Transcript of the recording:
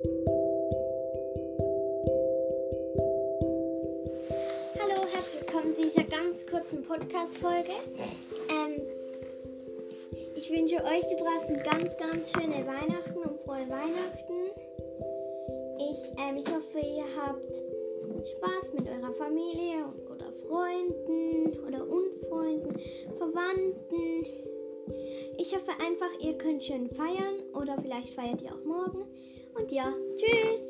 Hallo, herzlich willkommen zu dieser ganz kurzen Podcast-Folge. Ähm, ich wünsche euch da draußen ganz, ganz schöne Weihnachten und frohe Weihnachten. Ich, ähm, ich hoffe, ihr habt Spaß mit eurer Familie oder Freunden oder Unfreunden, Verwandten. Ich hoffe einfach, ihr könnt schön feiern oder vielleicht feiert ihr auch morgen. Und ja, tschüss!